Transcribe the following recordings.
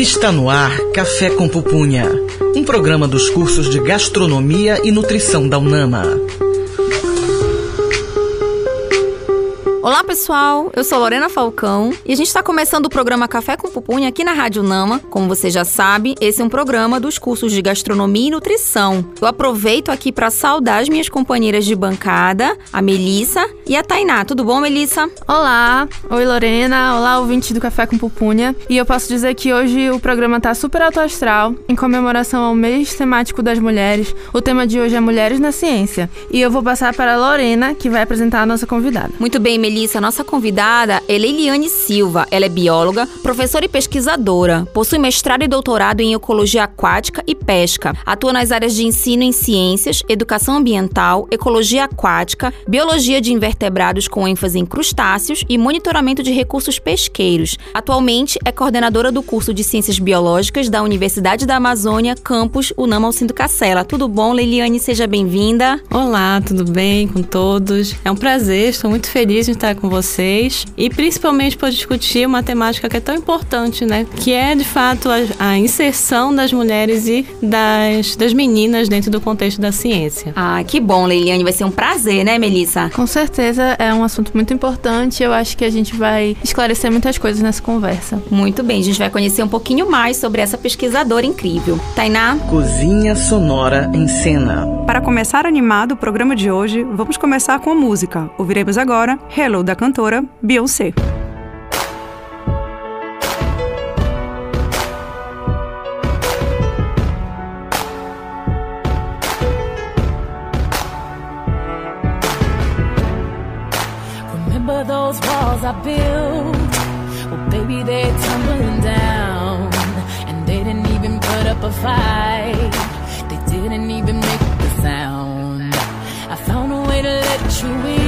Está no ar Café com Pupunha, um programa dos cursos de Gastronomia e Nutrição da UNAMA. Olá pessoal, eu sou Lorena Falcão e a gente está começando o programa Café com Pupunha aqui na Rádio Nama. Como você já sabe, esse é um programa dos cursos de Gastronomia e Nutrição. Eu aproveito aqui para saudar as minhas companheiras de bancada, a Melissa e a Tainá. Tudo bom, Melissa? Olá, oi Lorena, olá ouvinte do Café com Pupunha. E eu posso dizer que hoje o programa tá super alto astral, em comemoração ao mês temático das mulheres. O tema de hoje é Mulheres na Ciência. E eu vou passar para a Lorena, que vai apresentar a nossa convidada. Muito bem, Melissa. Melissa, nossa convidada é Leiliane Silva. Ela é bióloga, professora e pesquisadora. Possui mestrado e doutorado em ecologia aquática e pesca. Atua nas áreas de ensino em ciências, educação ambiental, ecologia aquática, biologia de invertebrados com ênfase em crustáceos e monitoramento de recursos pesqueiros. Atualmente é coordenadora do curso de Ciências Biológicas da Universidade da Amazônia, campus Unama Alcindo Cacela. Tudo bom, Leiliane? Seja bem-vinda. Olá, tudo bem com todos? É um prazer, estou muito feliz de estar estar com vocês e principalmente para discutir uma temática que é tão importante, né? Que é de fato a, a, inserção das mulheres e das, das meninas dentro do contexto da ciência. Ah, que bom, Leiliane. Vai ser um prazer, né, Melissa? Com certeza é um assunto muito importante. Eu acho que a gente vai esclarecer muitas coisas nessa conversa. Muito bem, a gente vai conhecer um pouquinho mais sobre essa pesquisadora incrível. Tainá? Cozinha Sonora em Cena. Para começar animado o programa de hoje, vamos começar com a música. Ouviremos agora Hello da cantora Beyoncé. They didn't even put up a fight. They didn't even make a sound. I found a way to let you in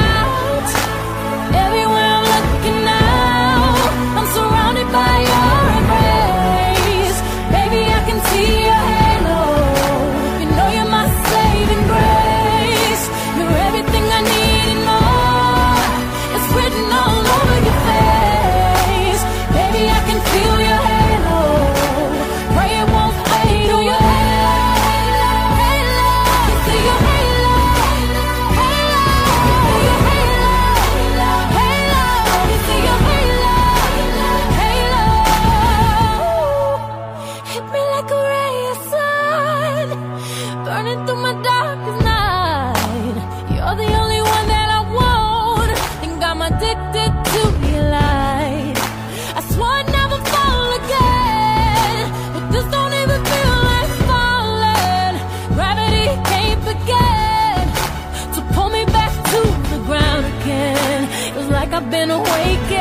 been awake.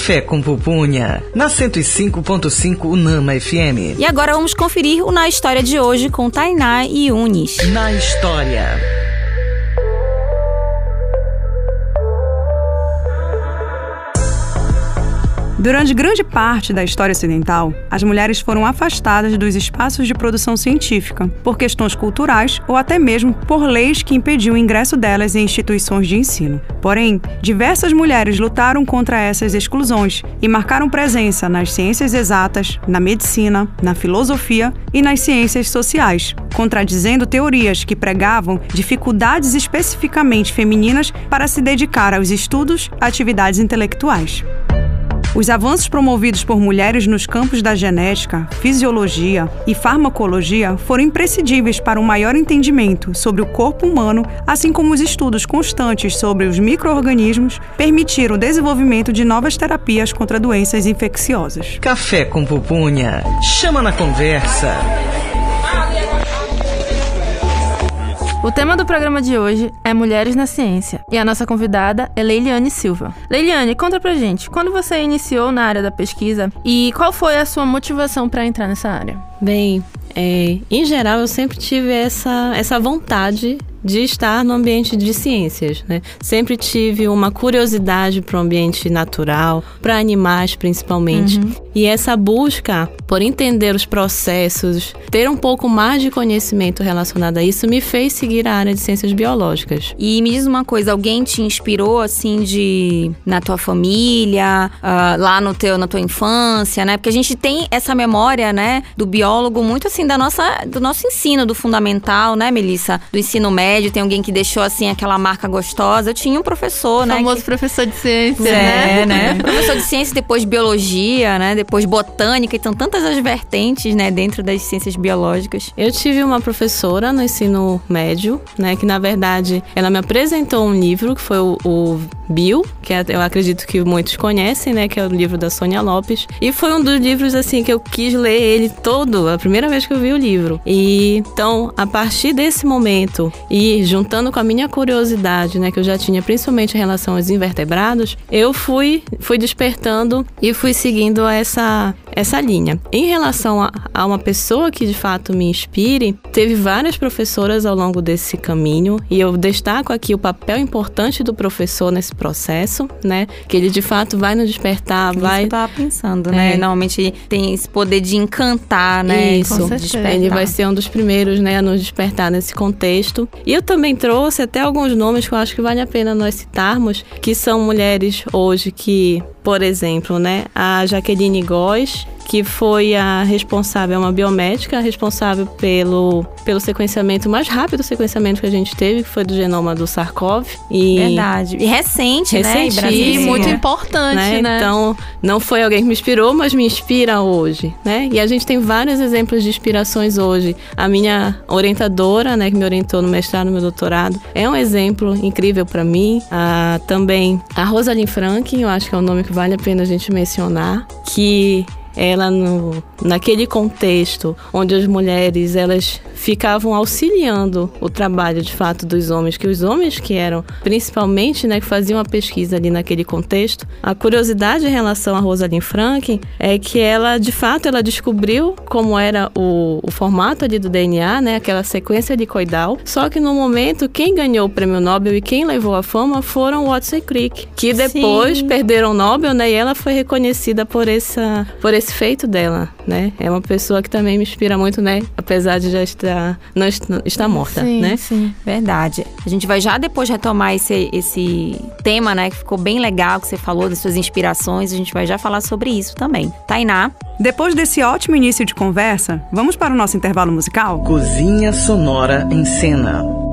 Café com Pupunha, na 105.5 Unama FM. E agora vamos conferir o Na História de hoje com Tainá e Yunis. Na História. Durante grande parte da história ocidental, as mulheres foram afastadas dos espaços de produção científica por questões culturais ou até mesmo por leis que impediam o ingresso delas em instituições de ensino. Porém, diversas mulheres lutaram contra essas exclusões e marcaram presença nas ciências exatas, na medicina, na filosofia e nas ciências sociais, contradizendo teorias que pregavam dificuldades especificamente femininas para se dedicar aos estudos, atividades intelectuais. Os avanços promovidos por mulheres nos campos da genética, fisiologia e farmacologia foram imprescindíveis para um maior entendimento sobre o corpo humano, assim como os estudos constantes sobre os micro-organismos permitiram o desenvolvimento de novas terapias contra doenças infecciosas. Café com Pupunha. Chama na conversa. O tema do programa de hoje é Mulheres na Ciência e a nossa convidada é Leiliane Silva. Leiliane, conta pra gente, quando você iniciou na área da pesquisa e qual foi a sua motivação para entrar nessa área? Bem, é, em geral eu sempre tive essa, essa vontade de estar no ambiente de ciências, né? Sempre tive uma curiosidade para o ambiente natural, para animais principalmente. Uhum. E essa busca por entender os processos, ter um pouco mais de conhecimento relacionado a isso, me fez seguir a área de ciências biológicas. E me diz uma coisa, alguém te inspirou assim de na tua família, uh, lá no teu na tua infância, né? Porque a gente tem essa memória, né, do biólogo muito assim da nossa do nosso ensino do fundamental, né, Melissa, do ensino médio médio, tem alguém que deixou assim aquela marca gostosa. Eu tinha um professor, né? Famoso que... professor de ciência, é, né? né? professor de ciência, depois biologia, né? Depois botânica, então tantas as vertentes, né, dentro das ciências biológicas. Eu tive uma professora no ensino médio, né, que na verdade ela me apresentou um livro que foi o, o Bio, que é, eu acredito que muitos conhecem, né, que é o livro da Sônia Lopes, e foi um dos livros assim que eu quis ler ele todo, a primeira vez que eu vi o livro. E então, a partir desse momento e e juntando com a minha curiosidade, né, que eu já tinha principalmente em relação aos invertebrados, eu fui, fui despertando e fui seguindo essa, essa linha. Em relação a, a uma pessoa que de fato me inspire, teve várias professoras ao longo desse caminho e eu destaco aqui o papel importante do professor nesse processo, né, que ele de fato vai nos despertar, Isso vai... eu tava pensando, né, é. normalmente tem esse poder de encantar, né, Isso, ele vai ser um dos primeiros, né, a nos despertar nesse contexto. E eu também trouxe até alguns nomes que eu acho que vale a pena nós citarmos, que são mulheres hoje que, por exemplo, né, a Jaqueline Góes, que foi a responsável, é uma biomédica responsável pelo, pelo sequenciamento, mais rápido sequenciamento que a gente teve, que foi do genoma do Sarkov. E Verdade. E recente, né? E muito importante, né? né? Então, não foi alguém que me inspirou, mas me inspira hoje, né? E a gente tem vários exemplos de inspirações hoje. A minha orientadora, né, que me orientou no mestrado, no meu doutorado, é um exemplo incrível para mim. Ah, também a Rosalind Franklin, eu acho que é um nome que vale a pena a gente mencionar, que ela no, naquele contexto onde as mulheres elas ficavam auxiliando o trabalho de fato dos homens, que os homens que eram principalmente, né, que faziam a pesquisa ali naquele contexto. A curiosidade em relação a Rosalind Franklin é que ela, de fato, ela descobriu como era o, o formato ali do DNA, né, aquela sequência helicoidal. Só que no momento quem ganhou o prêmio Nobel e quem levou a fama foram Watson e Crick, que depois Sim. perderam o Nobel, né, e ela foi reconhecida por essa por esse feito dela, né? É uma pessoa que também me inspira muito, né, apesar de já estar não está morta, sim, né? Sim, verdade. A gente vai já depois retomar esse, esse tema, né? Que ficou bem legal, que você falou das suas inspirações. A gente vai já falar sobre isso também. Tainá. Depois desse ótimo início de conversa, vamos para o nosso intervalo musical? Cozinha Sonora em Cena.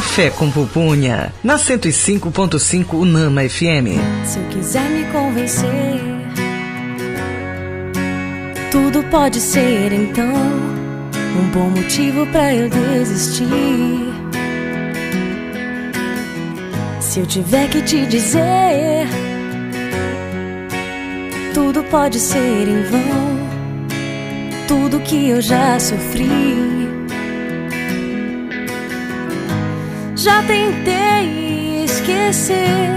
Café com Pupunha, na 105.5 Unama FM. Se eu quiser me convencer, tudo pode ser então um bom motivo para eu desistir. Se eu tiver que te dizer, tudo pode ser em vão, tudo que eu já sofri. Já tentei esquecer,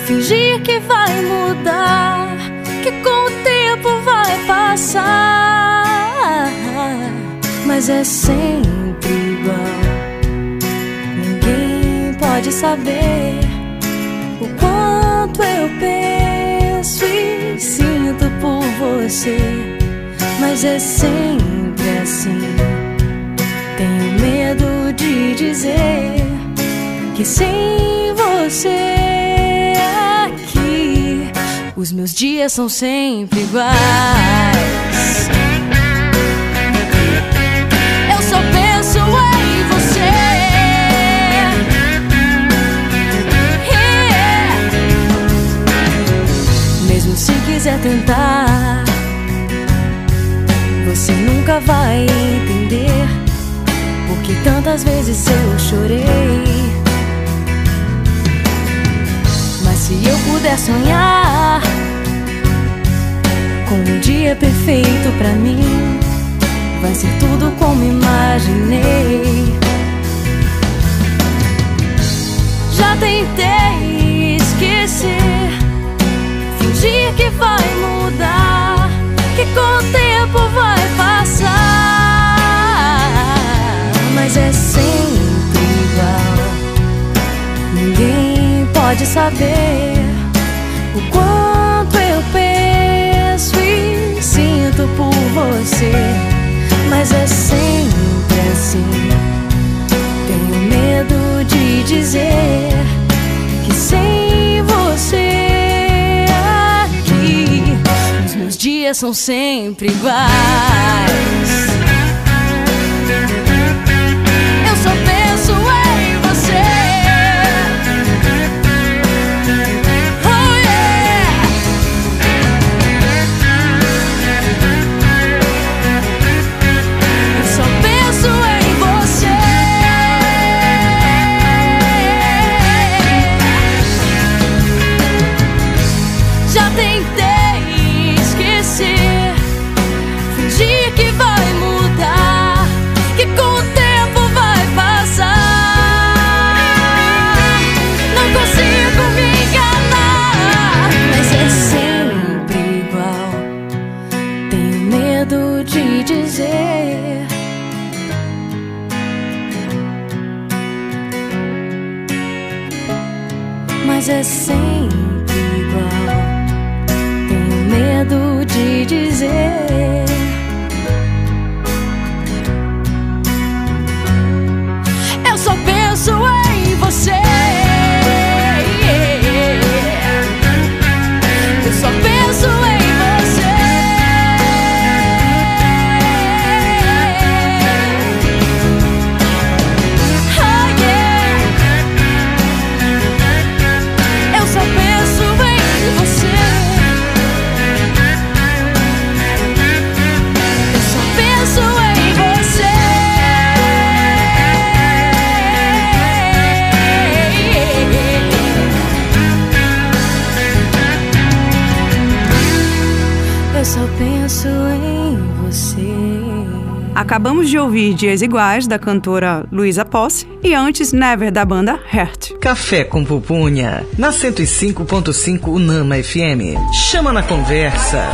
fingir que vai mudar, que com o tempo vai passar. Mas é sempre igual. Ninguém pode saber o quanto eu penso e sinto por você. Mas é sempre assim. Tem medo de dizer que sem você aqui os meus dias são sempre iguais. Eu só penso em você. Mesmo se quiser tentar, você nunca vai entender que tantas vezes eu chorei. Mas se eu puder sonhar com um dia perfeito para mim, vai ser tudo como imaginei. Já tentei esquecer, fingir que vai mudar, que contei. Pode saber o quanto eu penso e sinto por você. Mas é sempre assim. Tenho medo de dizer que sem você aqui, os meus dias são sempre iguais. Eu só penso em você. De dizer. Ouvir Dias Iguais, da cantora Luísa Posse, e antes Never, da banda Heart. Café com Pupunha, na 105.5 Unama FM. Chama na conversa.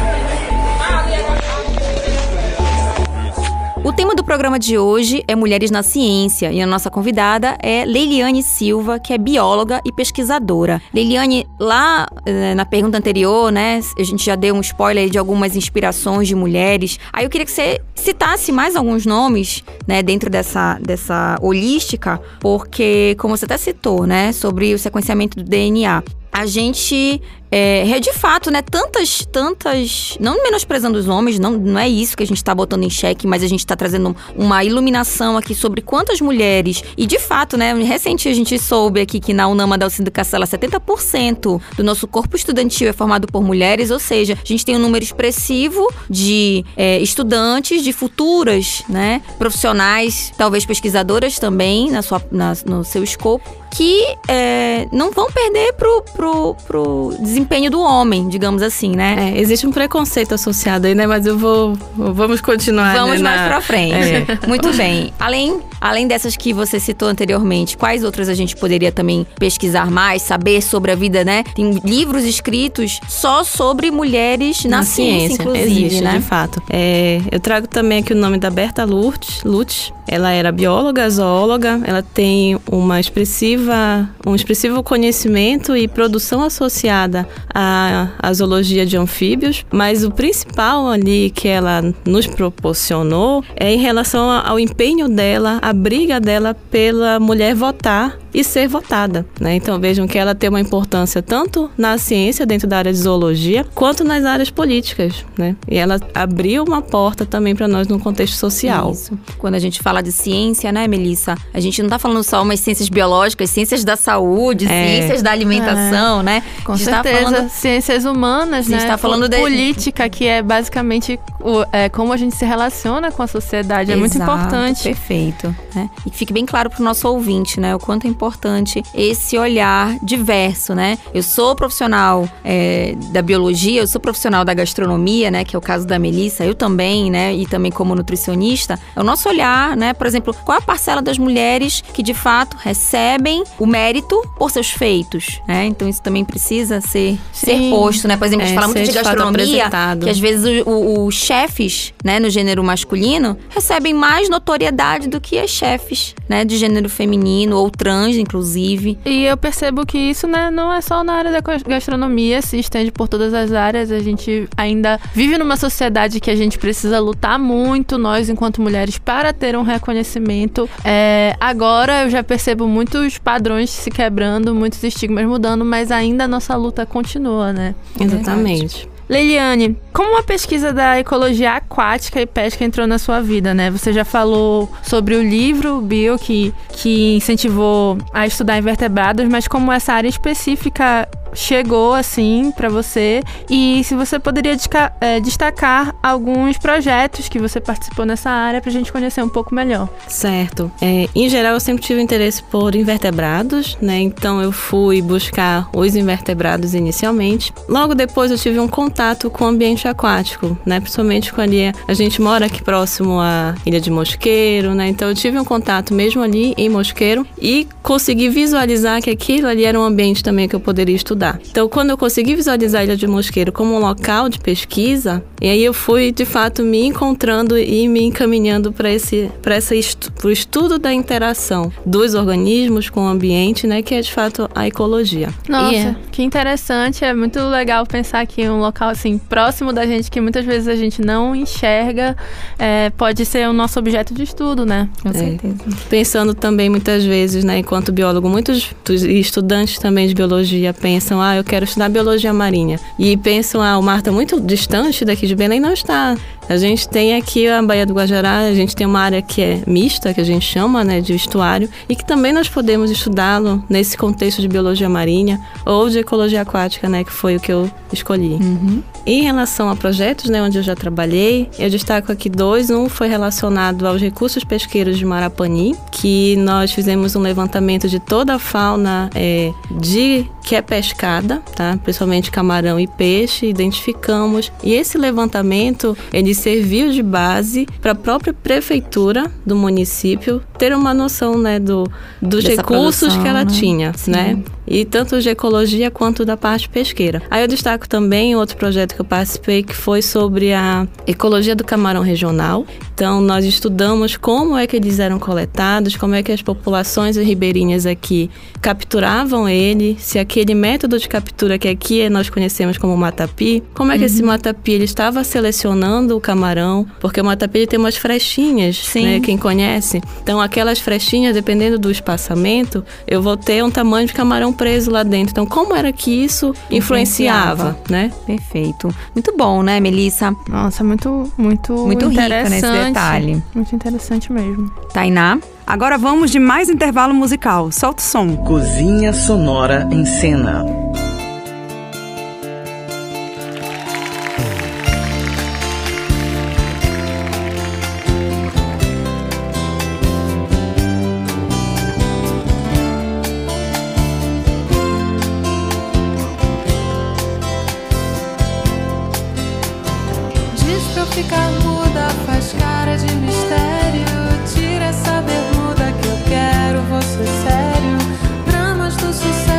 O tema do programa de hoje é Mulheres na Ciência e a nossa convidada é Leiliane Silva, que é bióloga e pesquisadora. Leiliane, lá eh, na pergunta anterior, né, a gente já deu um spoiler de algumas inspirações de mulheres. Aí eu queria que você citasse mais alguns nomes, né, dentro dessa, dessa holística, porque, como você até citou, né, sobre o sequenciamento do DNA. A gente é, é de fato, né? Tantas, tantas. Não menosprezando os homens, não, não é isso que a gente tá botando em xeque, mas a gente tá trazendo uma iluminação aqui sobre quantas mulheres. E de fato, né? Recente a gente soube aqui que na Unama da Alcindo Castela 70% do nosso corpo estudantil é formado por mulheres, ou seja, a gente tem um número expressivo de é, estudantes, de futuras, né? Profissionais, talvez pesquisadoras também na sua, na- no seu escopo, que é, não vão perder pro, pro, pro desempenho do homem, digamos assim, né? É, existe um preconceito associado aí, né? Mas eu vou. Vamos continuar. Vamos né, mais na- pra frente. É. Muito bem. Além, além dessas que você citou anteriormente, quais outras a gente poderia também pesquisar mais, saber sobre a vida, né? Tem livros escritos só sobre mulheres na, ciência, inclusive, existe, né? de fato. É, eu trago também aqui o nome da Berta Lutz. Lutz. Ela era bióloga, zoóloga. Ela tem uma expressiva, um expressivo conhecimento e produção associada à zoologia de anfíbios. Mas o principal ali que ela nos proporcionou é em relação ao empenho dela, a briga dela pela mulher votar e ser votada. Né? Então vejam que ela tem uma importância tanto na ciência, dentro da área de zoologia, quanto nas áreas políticas. Né? E ela abriu uma porta também para nós no contexto social. Isso. Quando a gente fala de ciência, né, Melissa? A gente não tá falando só umas ciências biológicas, ciências da saúde, É. ciências da alimentação, né? Com a gente tá certeza. falando Ciências humanas, A gente né? tá falando de- Política, que é basicamente o- é, como a gente se relaciona com a sociedade. É muito Exato, importante. Perfeito. Né? E que fique bem claro pro nosso ouvinte, né? O quanto é importante importante esse olhar diverso, né? Eu sou profissional é, da biologia, eu sou profissional da gastronomia, né? Que é o caso da Melissa, eu também, né? E também como nutricionista. É o nosso olhar, né? Por exemplo, qual a parcela das mulheres que de fato recebem o mérito por seus feitos, né? Então isso também precisa ser, ser posto, né? Por exemplo, a gente É, fala muito de gastronomia, que às vezes os chefes, né, no gênero masculino, recebem mais notoriedade do que as chefes, né, de gênero feminino ou trans, inclusive. E eu percebo que isso né, não é só na área da gas- gastronomia, se estende por todas as áreas. A gente ainda vive numa sociedade que a gente precisa lutar muito, nós enquanto mulheres, para ter um reconhecimento. É, agora eu já percebo muitos padrões se quebrando, muitos estigmas mudando, mas ainda a nossa luta continua, né? Exatamente. Leiliane, como a pesquisa da ecologia aquática e pesca entrou na sua vida, né? Você já falou sobre o livro Bio que, que incentivou a estudar invertebrados, mas como essa área específica chegou assim pra você e se você poderia eh, destacar alguns projetos que você participou nessa área pra gente conhecer um pouco melhor. Certo. É, em geral, eu sempre tive interesse por invertebrados, né? Então eu fui buscar os invertebrados inicialmente. Logo depois eu tive um contato com o ambiente aquático, né? Principalmente ali a gente mora aqui próximo à Ilha de Mosqueiro, né? Então eu tive um contato mesmo ali em Mosqueiro e consegui visualizar que aquilo ali era um ambiente também que eu poderia estudar. Então quando eu consegui visualizar a Ilha de Mosqueiro como um local de pesquisa, e aí eu fui de fato me encontrando e me encaminhando para esse para essa estu pro estudo da interação dos organismos com o ambiente, né, que é de fato a ecologia. Nossa, E é- que interessante. É muito legal pensar que um local assim próximo da gente que muitas vezes a gente não enxerga é, pode ser o nosso objeto de estudo, né? Com certeza. Pensando também muitas vezes, né, enquanto biólogo, muitos estudantes também de biologia pensam, ah, eu quero estudar biologia marinha. E pensam, ah, o mar está muito distante daqui de Belém. Não está. A gente tem aqui a Baía do Guajará, a gente tem uma área que é mista, que a gente chama, né, de estuário, e que também nós podemos estudá-lo nesse contexto de biologia marinha ou de ecologia aquática, né, que foi o que eu escolhi. Em relação a projetos, né, onde eu já trabalhei, eu destaco aqui dois. Um foi relacionado aos recursos pesqueiros de Marapani, que nós fizemos um levantamento de toda a fauna é, de que é pescada, tá? Principalmente camarão e peixe, identificamos. E esse levantamento, ele serviu de base para a própria prefeitura do município ter uma noção, né, do, dos Dessa recursos produção, que ela né? tinha, né? E tanto de ecologia quanto da parte pesqueira. Aí eu destaco também outro projeto que eu participei que foi sobre a ecologia do camarão regional. Então nós estudamos como é que eles eram coletados, como é que as populações ribeirinhas aqui capturavam ele, se aquele método de captura que aqui nós conhecemos como matapi, como é que esse matapi ele estava selecionando o camarão, porque o matapi ele tem umas frechinhas, Sim. né, quem conhece. Então aquelas frechinhas, dependendo do espaçamento, eu vou ter um tamanho de camarão preso lá dentro. Então como era que isso influenciava, né? Perfeito. Muito bom, né, Melissa? Nossa, muito, muito, Muito rica nesse interessante. detalhe. Muito interessante mesmo. Tainá? Agora vamos de mais intervalo musical. Solta o som. Cozinha Sonora em Cena. Pra eu ficar muda, faz cara de mistério. Tira essa bermuda que eu quero você sério. Dramas do sucesso,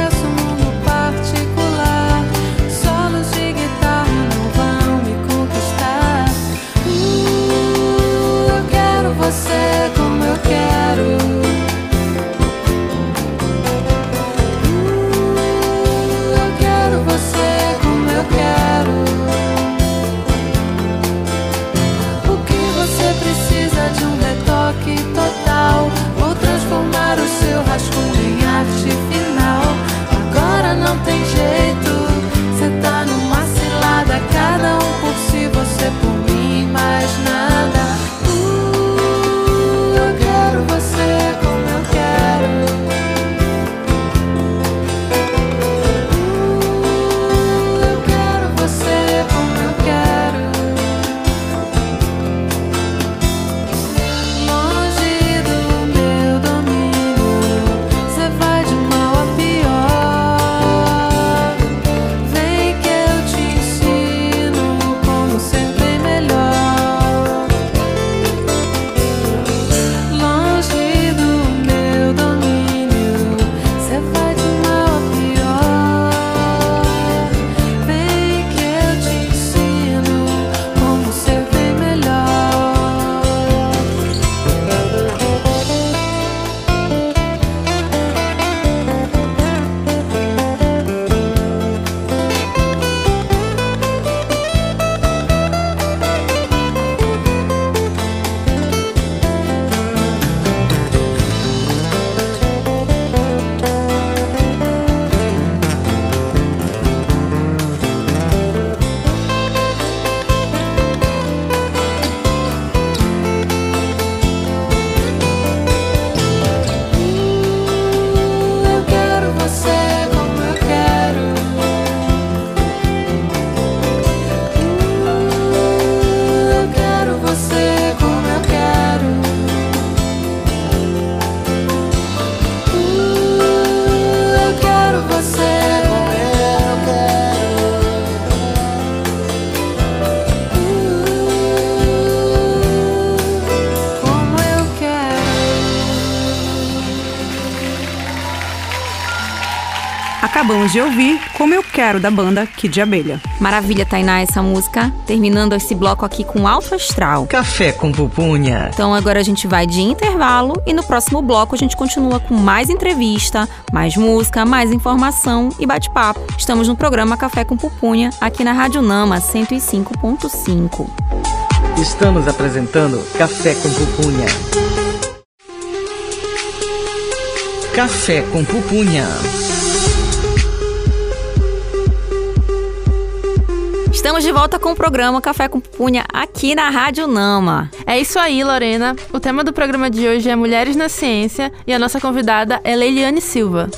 Acabamos de ouvir Como Eu Quero da banda Kid de Abelha. Maravilha, Tainá, essa música. Terminando esse bloco aqui com alto astral. Café com pupunha. Então agora a gente vai de intervalo e no próximo bloco a gente continua com mais entrevista, mais música, mais informação e bate-papo. Estamos no programa Café com Pupunha, aqui na Rádio Nama 105.5. Estamos apresentando Café com pupunha. Café com pupunha. Estamos de volta com o programa Café com Pupunha aqui na Rádio Nama. É isso aí, Lorena. O tema do programa de hoje é Mulheres na Ciência e a nossa convidada é Leiliane Silva.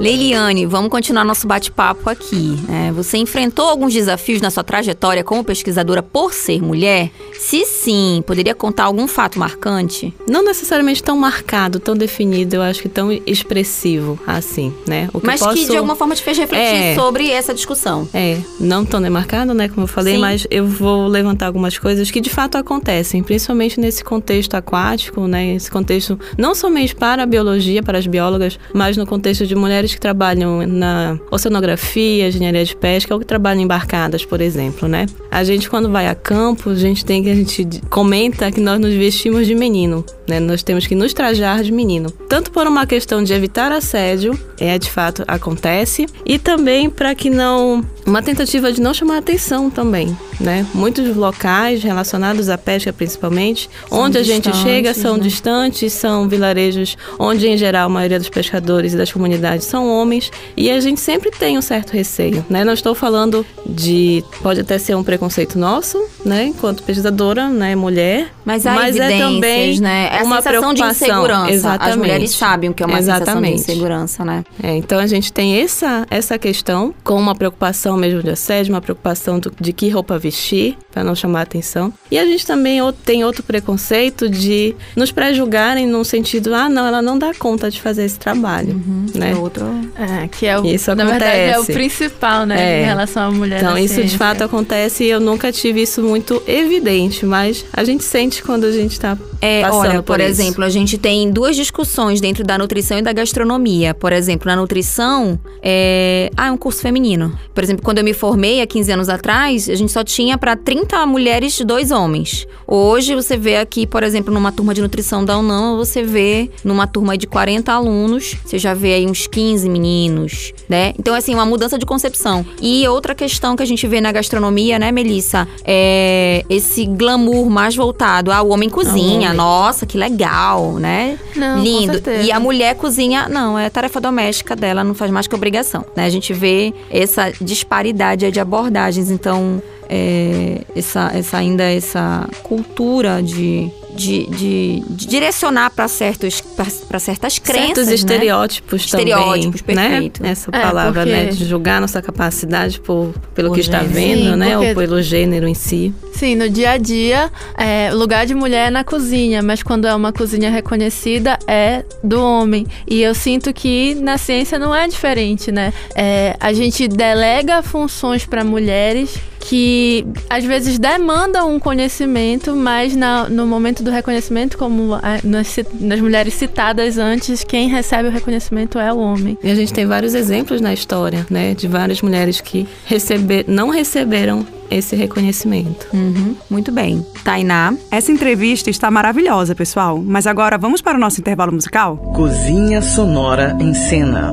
Leiliane, vamos continuar nosso bate-papo aqui. né? você enfrentou alguns desafios na sua trajetória como pesquisadora por ser mulher? Se sim, poderia contar algum fato marcante? Não necessariamente tão marcado, tão definido, eu acho que tão expressivo assim, né? Que Mas posso... que de alguma forma te fez refletir É. sobre essa discussão. É, não tão demarcado, né, como eu falei, Sim. mas eu vou levantar algumas coisas que de fato acontecem, principalmente nesse contexto aquático, né, esse contexto não somente para a biologia, para as biólogas, mas no contexto de mulheres que trabalham na oceanografia, engenharia de pesca ou que trabalham embarcadas, por exemplo, né? A gente quando vai a campo, a gente tem que a gente comenta que nós nos vestimos de menino, né? Nós temos que nos trajar de menino, tanto por uma questão de evitar assédio, é de fato acontece, e também para que não uma tentativa de não chamar atenção também, né? Muitos locais relacionados à pesca principalmente, onde a gente chega são né? distantes, são vilarejos onde em geral a maioria dos pescadores e das comunidades são homens, e a gente sempre tem um certo receio, né? Não estou falando de pode até ser um preconceito nosso, né, enquanto pesquisadora, né, mulher, Mas há Mas é também né? É a uma sensação de preocupação. insegurança. As Exatamente. mulheres sabem o que é uma sensação de Exatamente. insegurança, né? É, então a gente tem essa, essa questão com uma preocupação mesmo de assédio, uma preocupação do- de que roupa vestir, para não chamar atenção. E a gente também tem outro preconceito de nos pré-julgarem num sentido, ah, não, ela não dá conta de fazer esse trabalho, né? É outro. É, que é o, Isso na verdade é o acontece. principal, né, É. em relação à mulher Então, isso de ciência. fato acontece e eu nunca tive isso muito evidente, mas a gente sente quando a gente tá É, passando olha, por, por, exemplo, a gente tem duas discussões dentro da nutrição e da gastronomia. Por exemplo, na nutrição, é... ah, é um curso feminino. Por exemplo, quando eu me formei há 15 anos atrás, a gente só tinha para 30 mulheres e dois homens. Hoje, você vê aqui, por exemplo, numa turma de nutrição da UNAM, você vê numa turma de 40 alunos, você já vê aí uns 15 meninos, né? Então, assim, uma mudança de concepção. E outra questão que a gente vê na gastronomia, né, Melissa? É esse glamour mais voltado. Ah, o homem cozinha, homem. nossa, que legal, né? Não, Lindo. E a mulher cozinha, não, é tarefa doméstica dela, não faz mais que obrigação, né? A gente vê essa disparidade de abordagens, então é, essa, essa ainda essa cultura de de, de, de direcionar para certos para certas crenças, Certos né? estereótipos também. Estereótipos, né? perfeito. Essa É, palavra, porque- né? De julgar nossa capacidade por, pelo Por que está gênero. vendo, Sim, né? porque- Ou pelo gênero em si. Sim, no dia a dia, é, lugar de mulher é na cozinha, mas quando é uma cozinha reconhecida, é do homem. E eu sinto que na ciência não é diferente, né? É, a gente delega funções para mulheres que às vezes demandam um conhecimento, mas na- no momento do reconhecimento, como nas, mulheres citadas antes, quem recebe o reconhecimento é o homem. E a gente tem vários exemplos na história, né? De várias mulheres que receber, não receberam esse reconhecimento. Uhum, muito bem. Tainá, Essa entrevista está maravilhosa, pessoal. Mas agora vamos para o nosso intervalo musical? Cozinha Sonora em Cena.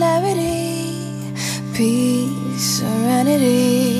clarity, peace, serenity.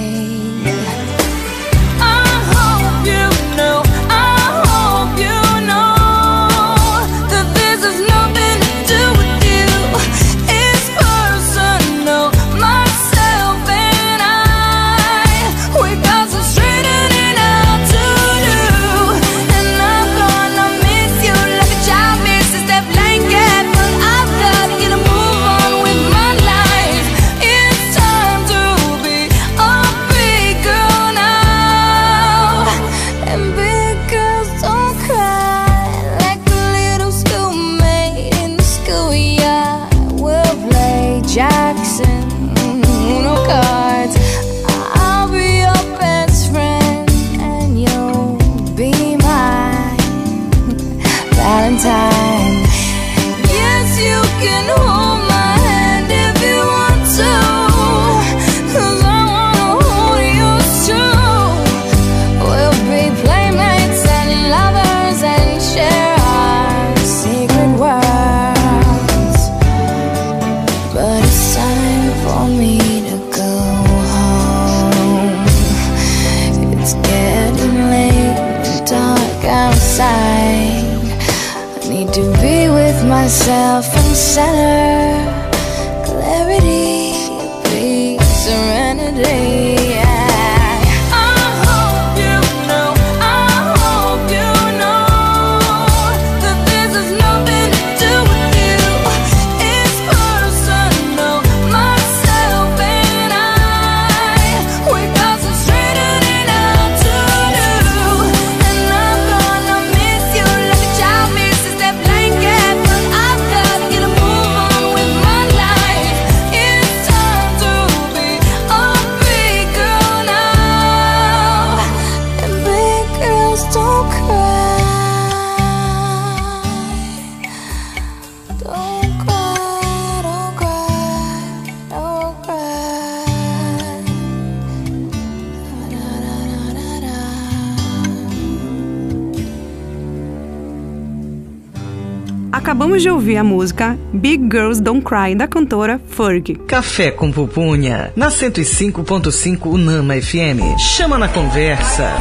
Ouvir a música Big Girls Don't Cry da cantora Ferg. Café com Pupunha, na 105.5 Unama FM. Chama na conversa.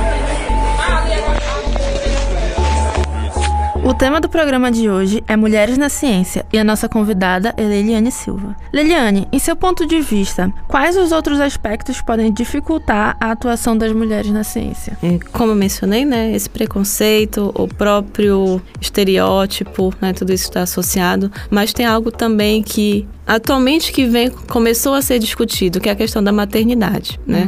O tema do programa de hoje é Mulheres na Ciência e a nossa convidada é Leiliane Silva. Leiliane, em seu ponto de vista, quais os outros aspectos podem dificultar a atuação das mulheres na ciência? É, como eu mencionei, né, esse preconceito, o próprio estereótipo, né, tudo isso está associado, mas tem algo também que atualmente que vem começou a ser discutido, que é a questão da maternidade, né?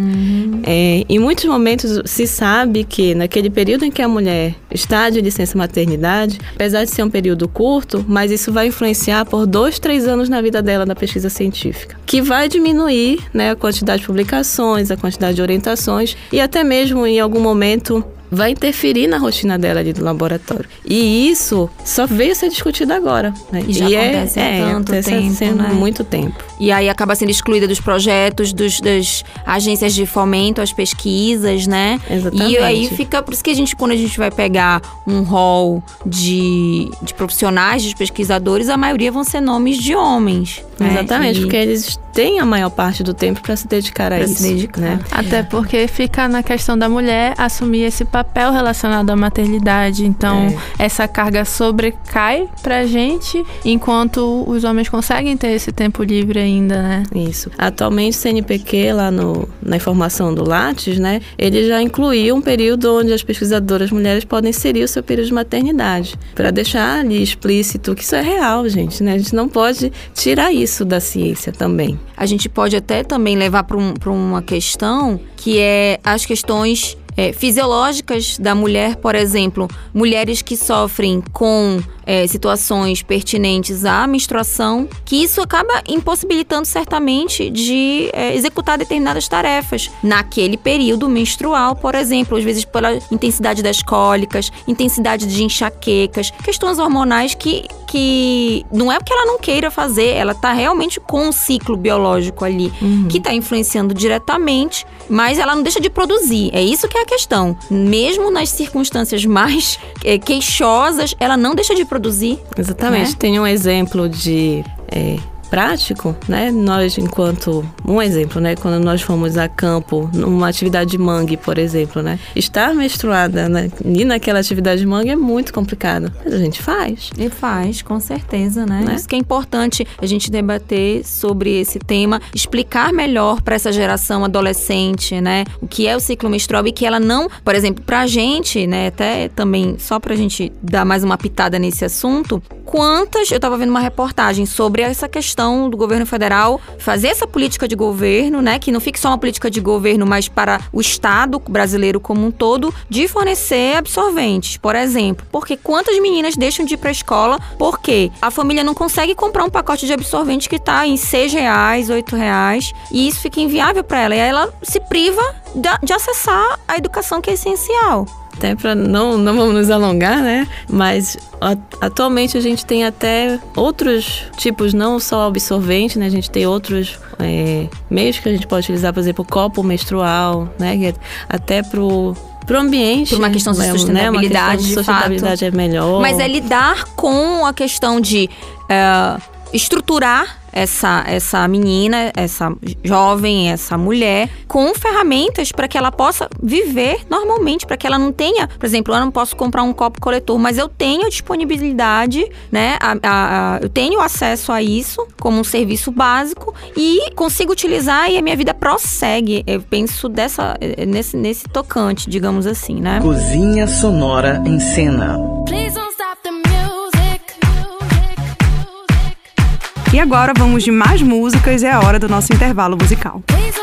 É, em muitos momentos se sabe que naquele período em que a mulher está de licença maternidade, apesar de ser um período curto, mas isso vai influenciar por dois, três anos na vida dela na pesquisa científica, que vai diminuir, né, a quantidade de publicações, a quantidade de orientações e até mesmo em algum momento vai interferir na rotina dela ali do laboratório. E isso só veio ser discutido agora. Né? E já acontece há tanto acontece tempo, sendo né? muito tempo. E aí acaba sendo excluída dos projetos, dos, das agências de fomento às pesquisas, né? Exatamente. E aí fica. Por isso que a gente, quando a gente vai pegar um hall de, de profissionais, de pesquisadores, a maioria vão ser nomes de homens. né? Exatamente, E- porque eles têm a maior parte do tempo para se dedicar a Pra isso. dedicar. Né? Até porque fica na questão da mulher assumir esse papel relacionado à maternidade. Então, essa carga sobrecai pra gente, enquanto os homens conseguem ter esse tempo livre ainda, né? Isso. Atualmente, o CNPq, lá no, na informação do Lattes, né, ele já incluiu um período onde as pesquisadoras mulheres podem inserir o seu período de maternidade, para deixar ali explícito que isso é real, gente, né? A gente não pode tirar isso da ciência também. A gente pode até também levar para um, uma questão que é as questões é, fisiológicas da mulher, por exemplo, mulheres que sofrem com é, situações pertinentes à menstruação, que isso acaba impossibilitando certamente de é, executar determinadas tarefas naquele período menstrual, por exemplo, às vezes pela intensidade das cólicas, intensidade de enxaquecas, questões hormonais que, que não é porque ela não queira fazer, ela tá realmente com um ciclo biológico ali que tá influenciando diretamente, mas ela não deixa de produzir. É isso que é a questão. Mesmo nas circunstâncias mais é, queixosas, ela não deixa de produzir. Exatamente. né? Tem um exemplo de é, prático, né? Nós, enquanto um exemplo, né? Quando nós fomos a campo numa atividade de mangue, por exemplo, né? Estar menstruada né? e naquela atividade de mangue é muito complicado, mas a gente faz. E faz, com certeza, né? Né? Isso que é importante a gente debater sobre esse tema, explicar melhor para essa geração adolescente, né? O que é o ciclo menstrual e que ela não, por exemplo, pra gente, né? Até também, só pra gente dar mais uma pitada nesse assunto, quantas. Eu tava vendo uma reportagem sobre essa questão do governo federal fazer essa política de governo, né? Que não fique só uma política de governo, mas para o Estado brasileiro como um todo, de fornecer absorventes, por exemplo. Porque quantas meninas deixam de ir pra escola porque a família não consegue comprar um pacote de absorvente que tá em 6 reais, 8 reais, e isso fica inviável para ela. E aí ela se priva de acessar a educação que é essencial. Até para não, não vamos nos alongar, né? Mas atualmente a gente tem até outros tipos, não só absorvente, né? A gente tem outros é, meios que a gente pode utilizar, por exemplo, copo menstrual, né? Até pro pro ambiente. Por uma questão de né? Uma sustentabilidade, questão de de sustentabilidade é melhor. Mas é lidar com a questão de é, estruturar essa, essa menina, essa jovem, essa mulher, com ferramentas para que ela possa viver normalmente, para que ela não tenha, por exemplo, eu não posso comprar um copo coletor, mas eu tenho disponibilidade, né? a- a- a- eu tenho acesso a isso como um serviço básico e consigo utilizar e a minha vida prossegue. Eu penso dessa, eh, nesse, nesse tocante, digamos assim, né? Cozinha Sonora em Cena. Please E agora vamos de mais músicas é a hora do nosso intervalo musical. Please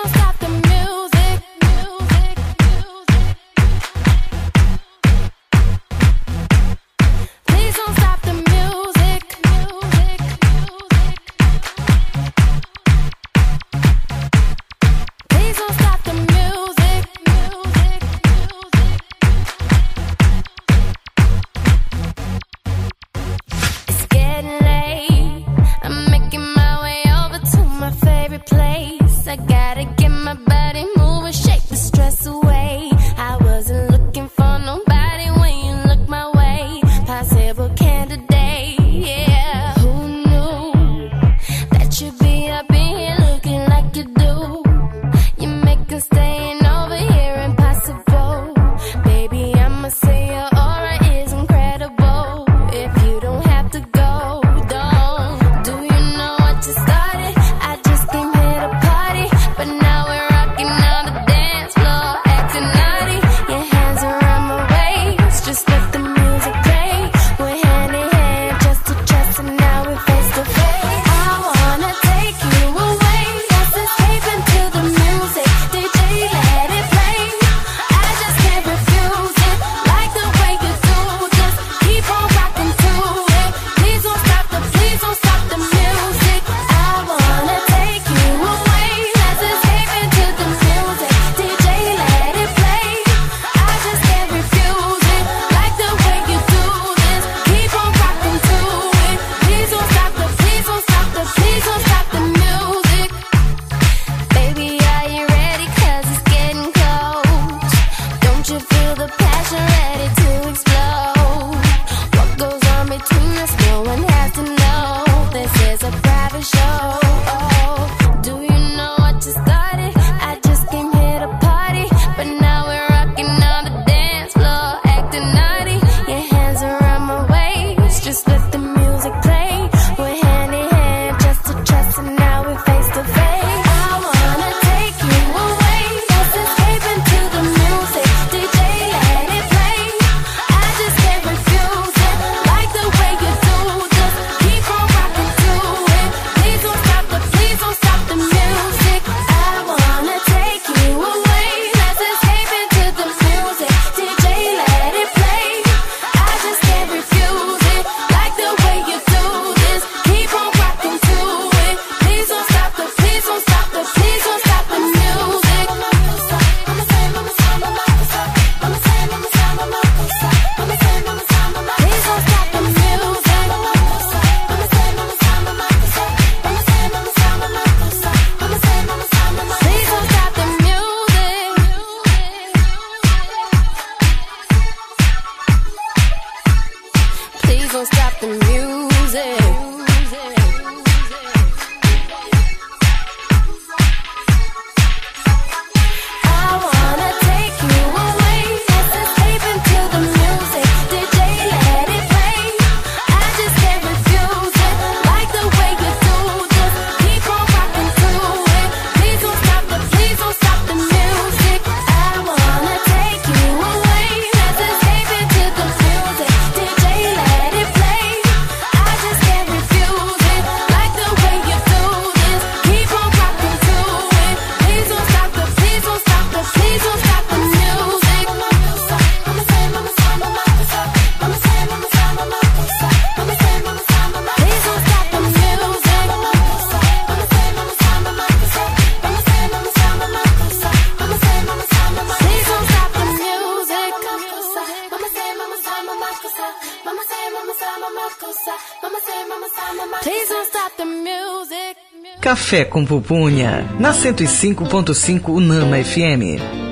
Café com Pupunha, na 105.5 Unama FM.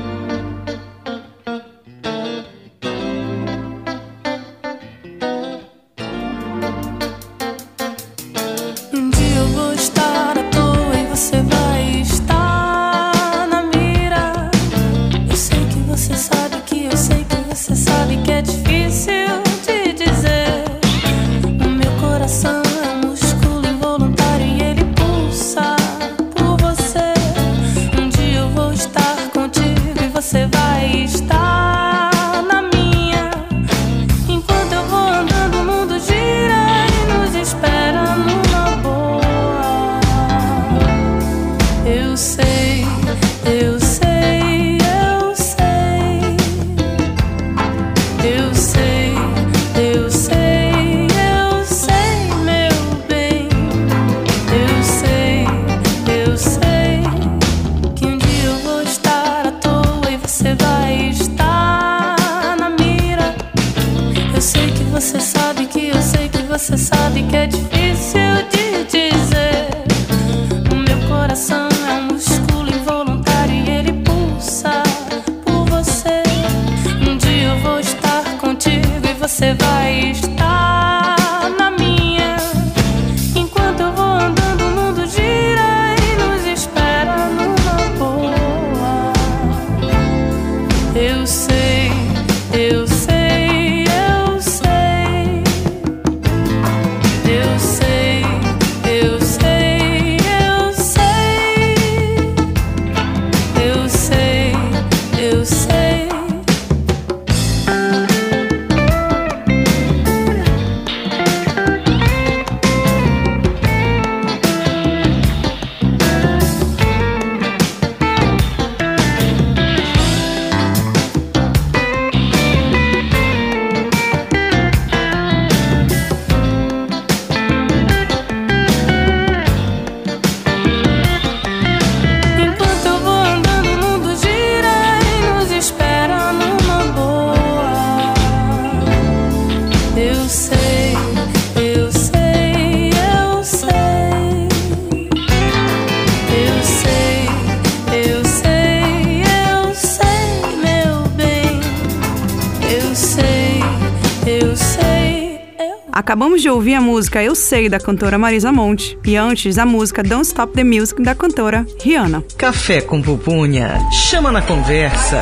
Acabamos de ouvir a música Eu Sei, da cantora Marisa Monte. E antes, a música Don't Stop the Music, da cantora Rihanna. Café com Pupunha, chama na conversa.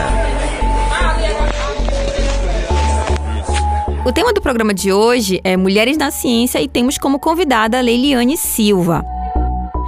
O tema do programa de hoje é Mulheres na Ciência e temos como convidada a Leiliane Silva.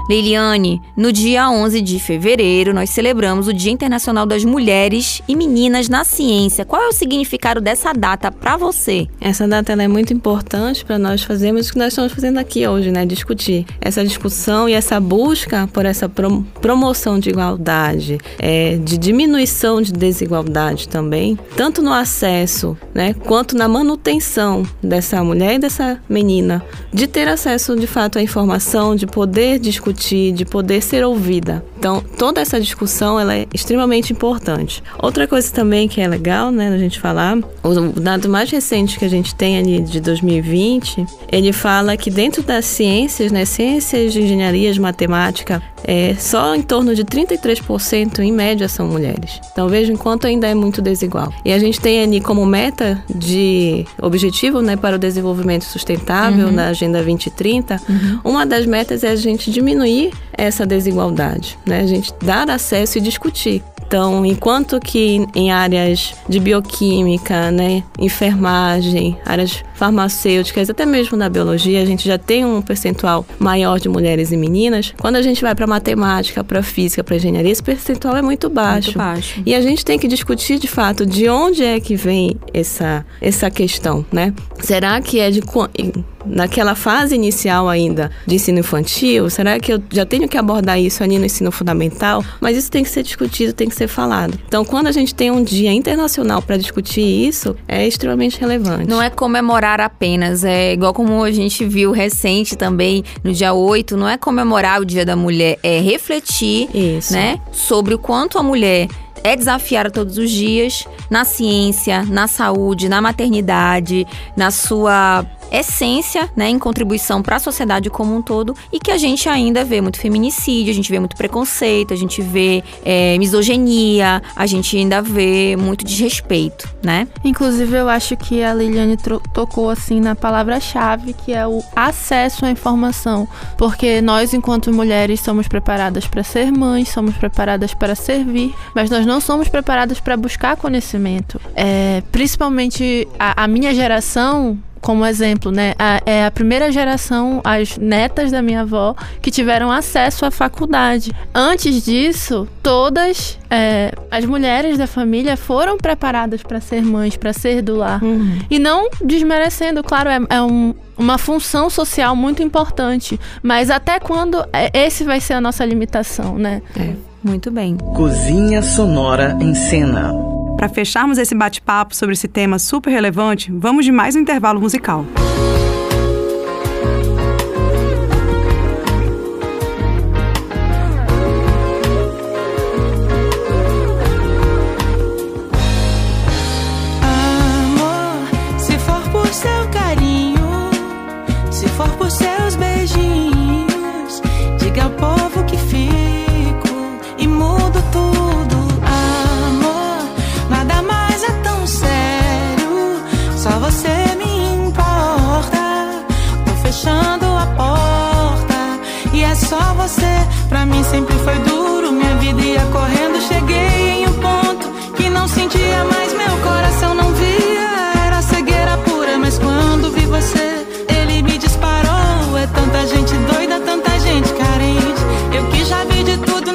Leiliane, no dia 11 de fevereiro, nós celebramos o Dia Internacional das Mulheres e Meninas na Ciência. Qual é o significado dessa data para você? Essa data é muito importante para nós fazermos o que nós estamos fazendo aqui hoje, né? Discutir essa discussão e essa busca por essa prom- promoção de igualdade, é, de diminuição de desigualdade também, tanto no acesso, né, quanto na manutenção dessa mulher e dessa menina, de ter acesso de fato à informação, de poder discutir, de poder ser ouvida. Então, toda essa discussão ela é extremamente importante. Outra coisa também que é legal, né, a gente falar, o dado mais recente que a gente tem ali de 2020, ele fala que dentro das ciências, né, ciências de engenharia, de matemática, é, só em torno de 33% em média são mulheres. Então veja enquanto ainda é muito desigual. E a gente tem ali como meta de objetivo né, para o desenvolvimento sustentável na Agenda 2030, uma das metas é a gente diminuir essa desigualdade, né? a gente dar acesso e discutir. Então, enquanto que em áreas de bioquímica, né, enfermagem, áreas farmacêuticas, até mesmo na biologia, a gente já tem um percentual maior de mulheres e meninas. Quando a gente vai para matemática, para física, para engenharia, esse percentual é muito baixo. Muito baixo. E a gente tem que discutir de fato de onde é que vem essa, essa questão, né? Será que é de naquela fase inicial ainda de ensino infantil? Será que eu já tenho que abordar isso ali no ensino fundamental? Mas isso tem que ser discutido, tem que ser falado. Então, quando a gente tem um dia internacional para discutir isso, é extremamente relevante. Não é comemorar apenas, é igual como a gente viu recente também, no dia 8, não é comemorar o Dia da Mulher, é refletir, Isso. né, sobre o quanto a mulher é desafiada todos os dias na ciência, na saúde, na maternidade, na sua essência, né, em contribuição para a sociedade como um todo e que a gente ainda vê muito feminicídio, a gente vê muito preconceito, a gente vê é, misoginia, a gente ainda vê muito desrespeito, né? Inclusive, eu acho que a Liliane tocou assim na palavra-chave, que é o acesso à informação. Porque nós, enquanto mulheres, somos preparadas para ser mães, somos preparadas para servir, mas nós não somos preparadas para buscar conhecimento. É, principalmente a, a minha geração. Como exemplo, né? A- é a primeira geração, as netas da minha avó, que tiveram acesso à faculdade. Antes disso, todas é, as mulheres da família foram preparadas para ser mães, para ser do lar. E não desmerecendo, claro, é, é um- uma função social muito importante. Mas até quando é, esse vai ser a nossa limitação, né? Muito bem. Cozinha Sonora em Cena. Para fecharmos esse bate-papo sobre esse tema super relevante, vamos de mais um intervalo musical. Amor, Pra mim sempre foi duro, minha vida ia correndo, cheguei em um ponto que não sentia mais meu coração não via. Era cegueira pura mas quando vi você ele me disparou. É tanta gente doida tanta gente carente. Eu que já vi de tudo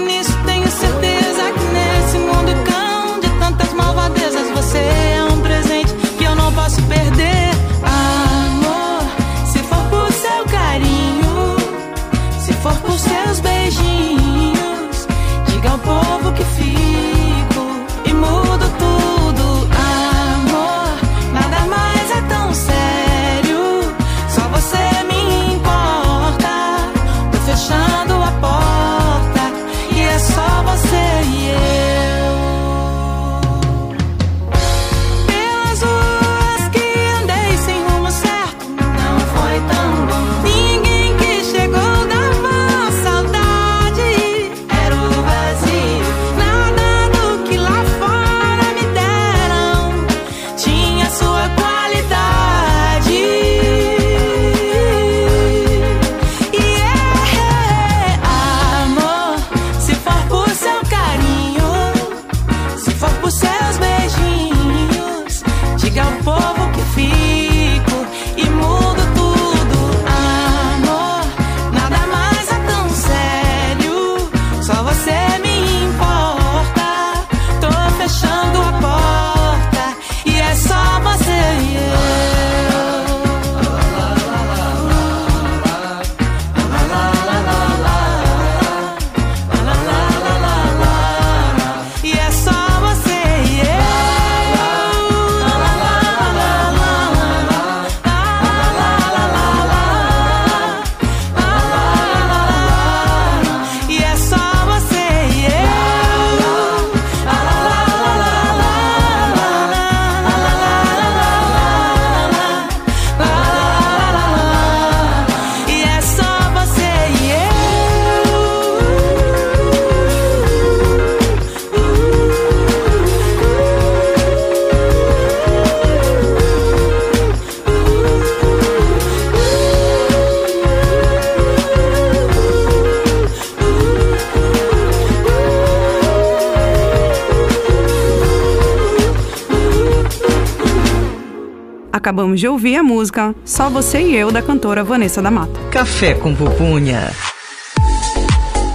Acabamos de ouvir a música Só Você e Eu, da cantora Vanessa da Mata. Café com Pupunha.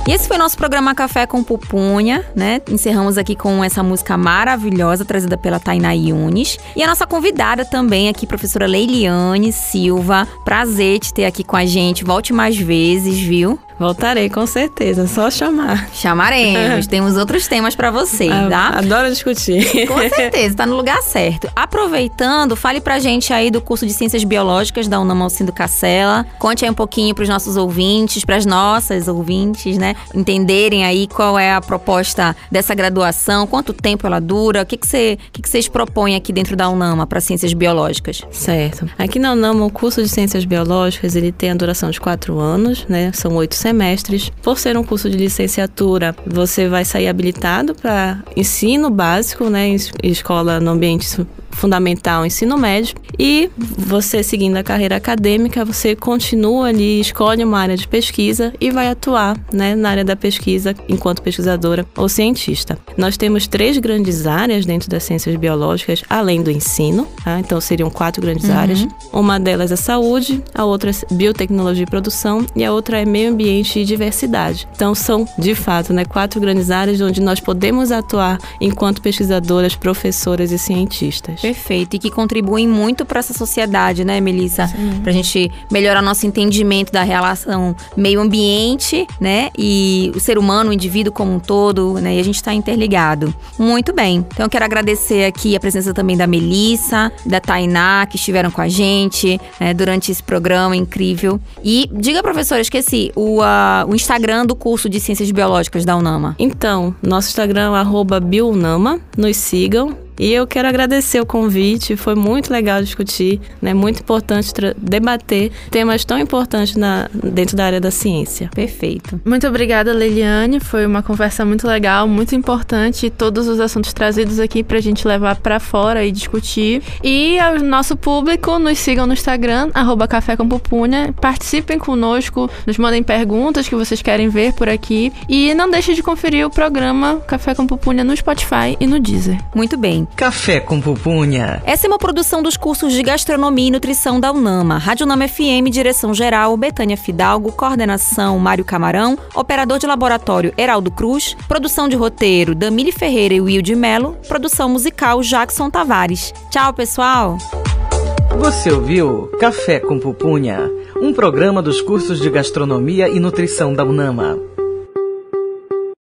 E esse foi nosso programa Café com Pupunha, né? Encerramos aqui com essa música maravilhosa trazida pela Tainá Yunis. E a nossa convidada também aqui, professora Leiliane Silva. Prazer te ter aqui com a gente. Volte mais vezes, viu? Voltarei, com certeza, só chamar. Chamaremos. Temos outros temas para vocês, Ah, tá? Adoro discutir. Com certeza, tá no lugar certo. Aproveitando, fale pra gente aí do curso de Ciências Biológicas da Unama Alcindo Cacela. Conte aí um pouquinho pros nossos ouvintes, pras nossas ouvintes, né? Entenderem aí qual é a proposta dessa graduação, quanto tempo ela dura, o que, que, você, o que, que vocês propõem aqui dentro da Unama para Ciências Biológicas? Certo. Aqui na UNAMA, o curso de Ciências Biológicas, ele tem a duração de quatro anos, né? São oito semestres. Por ser um curso de licenciatura, você vai sair habilitado para ensino básico, né? Escola no ambiente fundamental, ensino médio. E você seguindo a carreira acadêmica, você continua ali, escolhe uma área de pesquisa e vai atuar, né? Na área da pesquisa enquanto pesquisadora ou cientista. Nós temos três grandes áreas dentro das ciências biológicas, além do ensino, tá? Então seriam quatro grandes áreas. Uma delas é saúde, a outra é biotecnologia e produção e a outra é meio ambiente e diversidade. Então são, de fato, né, quatro grandes áreas onde nós podemos atuar enquanto pesquisadoras, professoras e cientistas. Perfeito. E que contribuem muito para essa sociedade, né, Melissa? Pra gente melhorar nosso entendimento da relação meio ambiente, né? E o ser humano, o indivíduo como um todo, né? E a gente tá interligado. Muito bem. Então eu quero agradecer aqui a presença também da Melissa, da Tainá, que estiveram com a gente né, durante esse programa incrível. E diga, professora, esqueci, o, ah, o Instagram do curso de Ciências Biológicas da UNAMA. Então, nosso Instagram é arroba Biounama, nos sigam. E eu quero agradecer o convite, foi muito legal discutir, né? Muito importante debater temas tão importantes na, dentro da área da ciência. Perfeito. Muito obrigada, Leiliane. Foi uma conversa muito legal, muito importante. Todos os assuntos trazidos aqui pra gente levar pra fora e discutir. E ao nosso público, nos sigam no Instagram, arroba Café com Pupunha. Participem conosco, nos mandem perguntas que vocês querem ver por aqui. E não deixe de conferir o programa Café com Pupunha no Spotify e no Deezer. Muito bem. Café com pupunha. Essa é uma produção dos cursos de Gastronomia e Nutrição da Unama. Rádio Unama FM, direção geral, Betânia Fidalgo, coordenação, Mário Camarão, operador de laboratório, Heraldo Cruz, produção de roteiro, Damile Ferreira e Will de Melo, produção musical, Jackson Tavares. Tchau, pessoal! Você ouviu Café com pupunha, um programa dos cursos de Gastronomia e Nutrição da UNAMA.